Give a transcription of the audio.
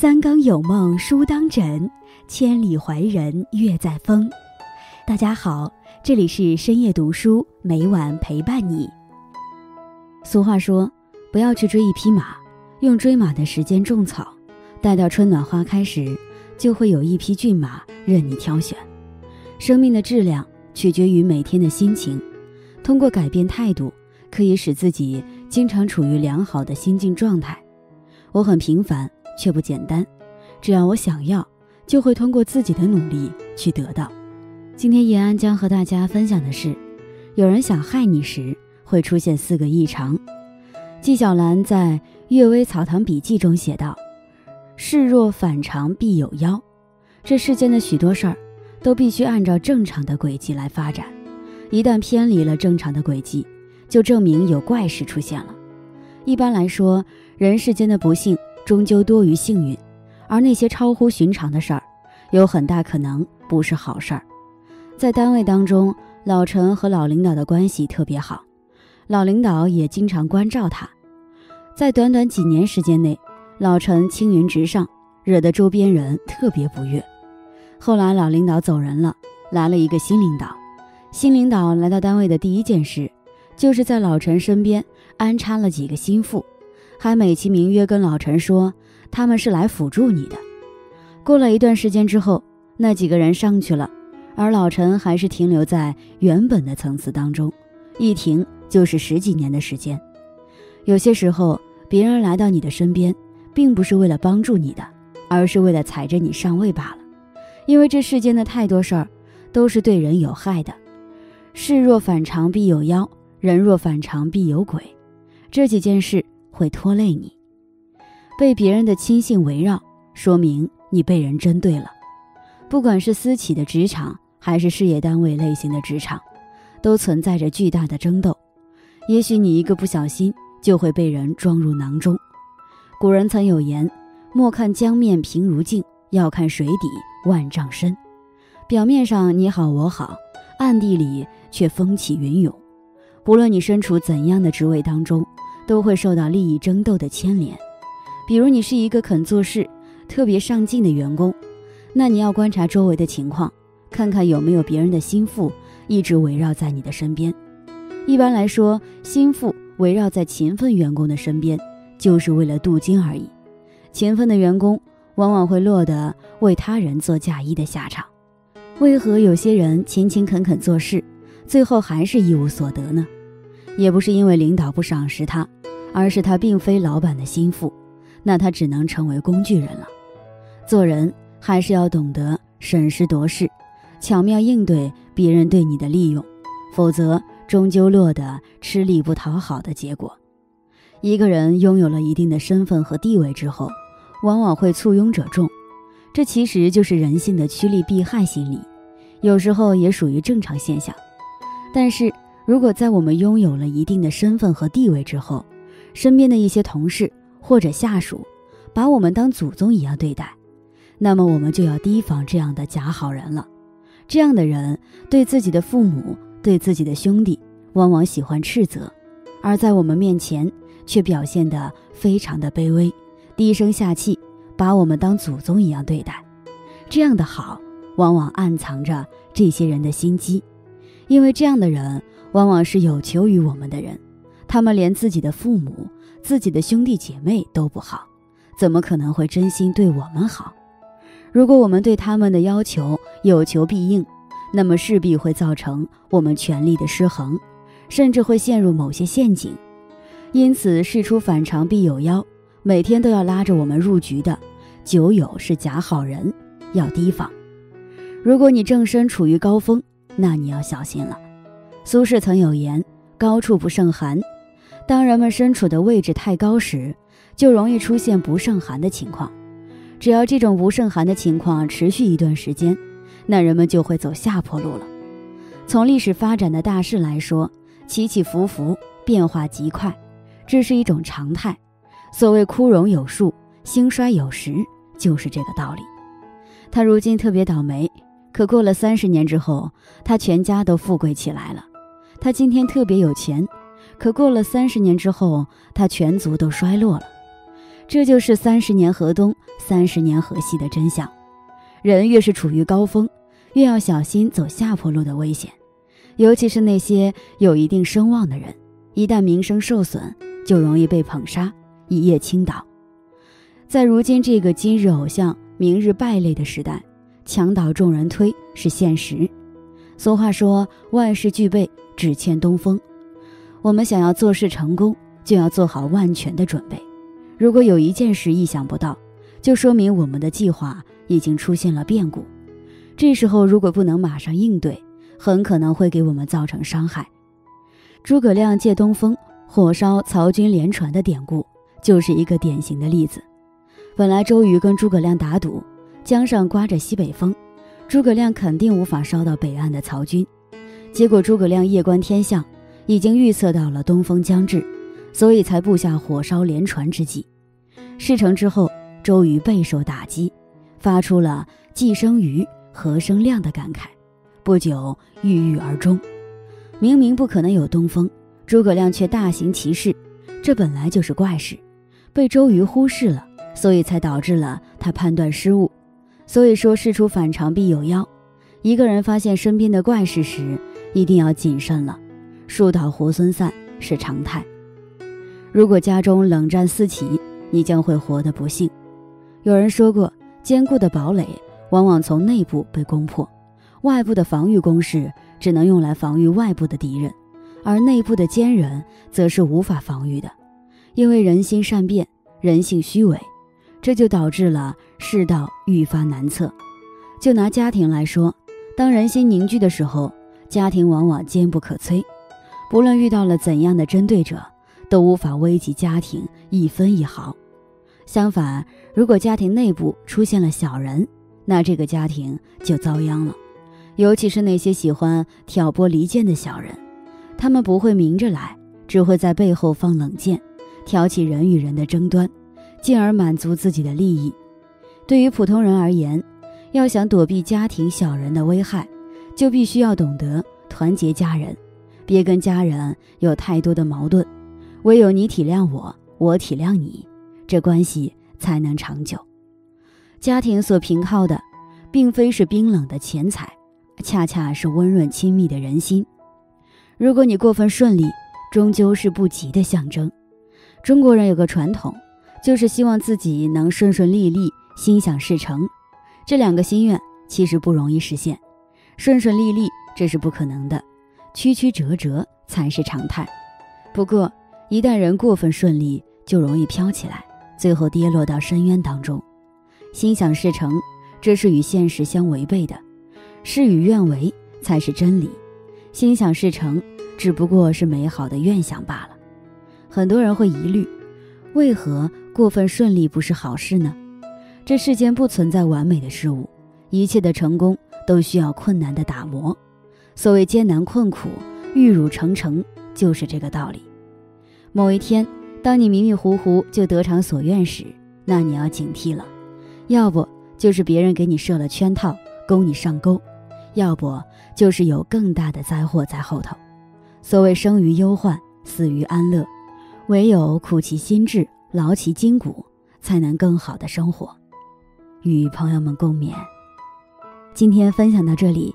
三更有梦书当枕，千里怀人月在风。大家好，这里是深夜读书，每晚陪伴你。俗话说，不要去追一匹马，用追马的时间种草，待到春暖花开时，就会有一匹骏马任你挑选。生命的质量取决于每天的心情，通过改变态度，可以使自己经常处于良好的心境状态。我很平凡。却不简单，只要我想要，就会通过自己的努力去得到。今天叶安将和大家分享的是，有人想害你时会出现四个异常。纪晓岚在《阅微草堂笔记》中写道：“事若反常必有妖。”这世间的许多事儿都必须按照正常的轨迹来发展，一旦偏离了正常的轨迹，就证明有怪事出现了。一般来说，人世间的不幸。终究多于幸运，而那些超乎寻常的事儿，有很大可能不是好事儿。在单位当中，老陈和老领导的关系特别好，老领导也经常关照他。在短短几年时间内，老陈青云直上，惹得周边人特别不悦。后来老领导走人了，来了一个新领导。新领导来到单位的第一件事，就是在老陈身边安插了几个心腹。还美其名曰跟老陈说他们是来辅助你的。过了一段时间之后，那几个人上去了，而老陈还是停留在原本的层次当中，一停就是十几年的时间。有些时候，别人来到你的身边，并不是为了帮助你的，而是为了踩着你上位罢了。因为这世间的太多事儿，都是对人有害的。事若反常必有妖，人若反常必有鬼。这几件事。会拖累你，被别人的亲信围绕，说明你被人针对了。不管是私企的职场，还是事业单位类型的职场，都存在着巨大的争斗。也许你一个不小心，就会被人装入囊中。古人曾有言：“莫看江面平如镜，要看水底万丈深。”表面上你好我好，暗地里却风起云涌。不论你身处怎样的职位当中。都会受到利益争斗的牵连，比如你是一个肯做事、特别上进的员工，那你要观察周围的情况，看看有没有别人的心腹一直围绕在你的身边。一般来说，心腹围绕在勤奋员工的身边，就是为了镀金而已。勤奋的员工往往会落得为他人做嫁衣的下场。为何有些人勤勤恳恳做事，最后还是一无所得呢？也不是因为领导不赏识他。而是他并非老板的心腹，那他只能成为工具人了。做人还是要懂得审时度势，巧妙应对别人对你的利用，否则终究落得吃力不讨好的结果。一个人拥有了一定的身份和地位之后，往往会簇拥者众，这其实就是人性的趋利避害心理，有时候也属于正常现象。但是如果在我们拥有了一定的身份和地位之后，身边的一些同事或者下属，把我们当祖宗一样对待，那么我们就要提防这样的假好人了。这样的人对自己的父母、对自己的兄弟，往往喜欢斥责，而在我们面前却表现得非常的卑微，低声下气，把我们当祖宗一样对待。这样的好，往往暗藏着这些人的心机，因为这样的人往往是有求于我们的人。他们连自己的父母、自己的兄弟姐妹都不好，怎么可能会真心对我们好？如果我们对他们的要求有求必应，那么势必会造成我们权力的失衡，甚至会陷入某些陷阱。因此，事出反常必有妖，每天都要拉着我们入局的酒友是假好人，要提防。如果你正身处于高峰，那你要小心了。苏轼曾有言：“高处不胜寒。”当人们身处的位置太高时，就容易出现不胜寒的情况。只要这种不胜寒的情况持续一段时间，那人们就会走下坡路了。从历史发展的大势来说，起起伏伏，变化极快，这是一种常态。所谓枯荣有数，兴衰有时，就是这个道理。他如今特别倒霉，可过了三十年之后，他全家都富贵起来了。他今天特别有钱。可过了三十年之后，他全族都衰落了。这就是三十年河东，三十年河西的真相。人越是处于高峰，越要小心走下坡路的危险，尤其是那些有一定声望的人，一旦名声受损，就容易被捧杀，一夜倾倒。在如今这个今日偶像，明日败类的时代，墙倒众人推是现实。俗话说：“万事俱备，只欠东风。”我们想要做事成功，就要做好万全的准备。如果有一件事意想不到，就说明我们的计划已经出现了变故。这时候如果不能马上应对，很可能会给我们造成伤害。诸葛亮借东风火烧曹军连船的典故就是一个典型的例子。本来周瑜跟诸葛亮打赌，江上刮着西北风，诸葛亮肯定无法烧到北岸的曹军。结果诸葛亮夜观天象，已经预测到了东风将至。所以才布下火烧连船之计。事成之后，周瑜备受打击，发出了“既生瑜，何生亮”的感慨。不久郁郁而终。明明不可能有东风，诸葛亮却大行其事，这本来就是怪事，被周瑜忽视了，所以才导致了他判断失误。所以说，事出反常必有妖。一个人发现身边的怪事时，一定要谨慎了。树倒猢狲散是常态。如果家中冷战四起，你将会活得不幸。有人说过，坚固的堡垒往往从内部被攻破，外部的防御工事只能用来防御外部的敌人，而内部的坚人则是无法防御的，因为人心善变，人性虚伪，这就导致了世道愈发难测。就拿家庭来说，当人心凝聚的时候，家庭往往坚不可摧，不论遇到了怎样的针对者。都无法危及家庭一分一毫。相反，如果家庭内部出现了小人，那这个家庭就遭殃了。尤其是那些喜欢挑拨离间的小人，他们不会明着来，只会在背后放冷箭，挑起人与人的争端，进而满足自己的利益。对于普通人而言，要想躲避家庭小人的危害，就必须要懂得团结家人，别跟家人有太多的矛盾。唯有你体谅我，我体谅你，这关系才能长久。家庭所凭靠的，并非是冰冷的钱财，恰恰是温润亲密的人心。如果你过分顺利，终究是不吉的象征。中国人有个传统，就是希望自己能顺顺利利、心想事成。这两个心愿其实不容易实现，顺顺利利这是不可能的，曲曲折折才是常态。不过，一旦人过分顺利，就容易飘起来，最后跌落到深渊当中。心想事成，这是与现实相违背的；事与愿违才是真理。心想事成只不过是美好的愿想罢了。很多人会疑虑：为何过分顺利不是好事呢？这世间不存在完美的事物，一切的成功都需要困难的打磨。所谓艰难困苦、玉汝成成，就是这个道理。某一天，当你迷迷糊糊就得偿所愿时，那你要警惕了，要不就是别人给你设了圈套，勾你上钩；要不就是有更大的灾祸在后头。所谓生于忧患，死于安乐，唯有苦其心志，劳其筋骨，才能更好的生活。与朋友们共勉。今天分享到这里，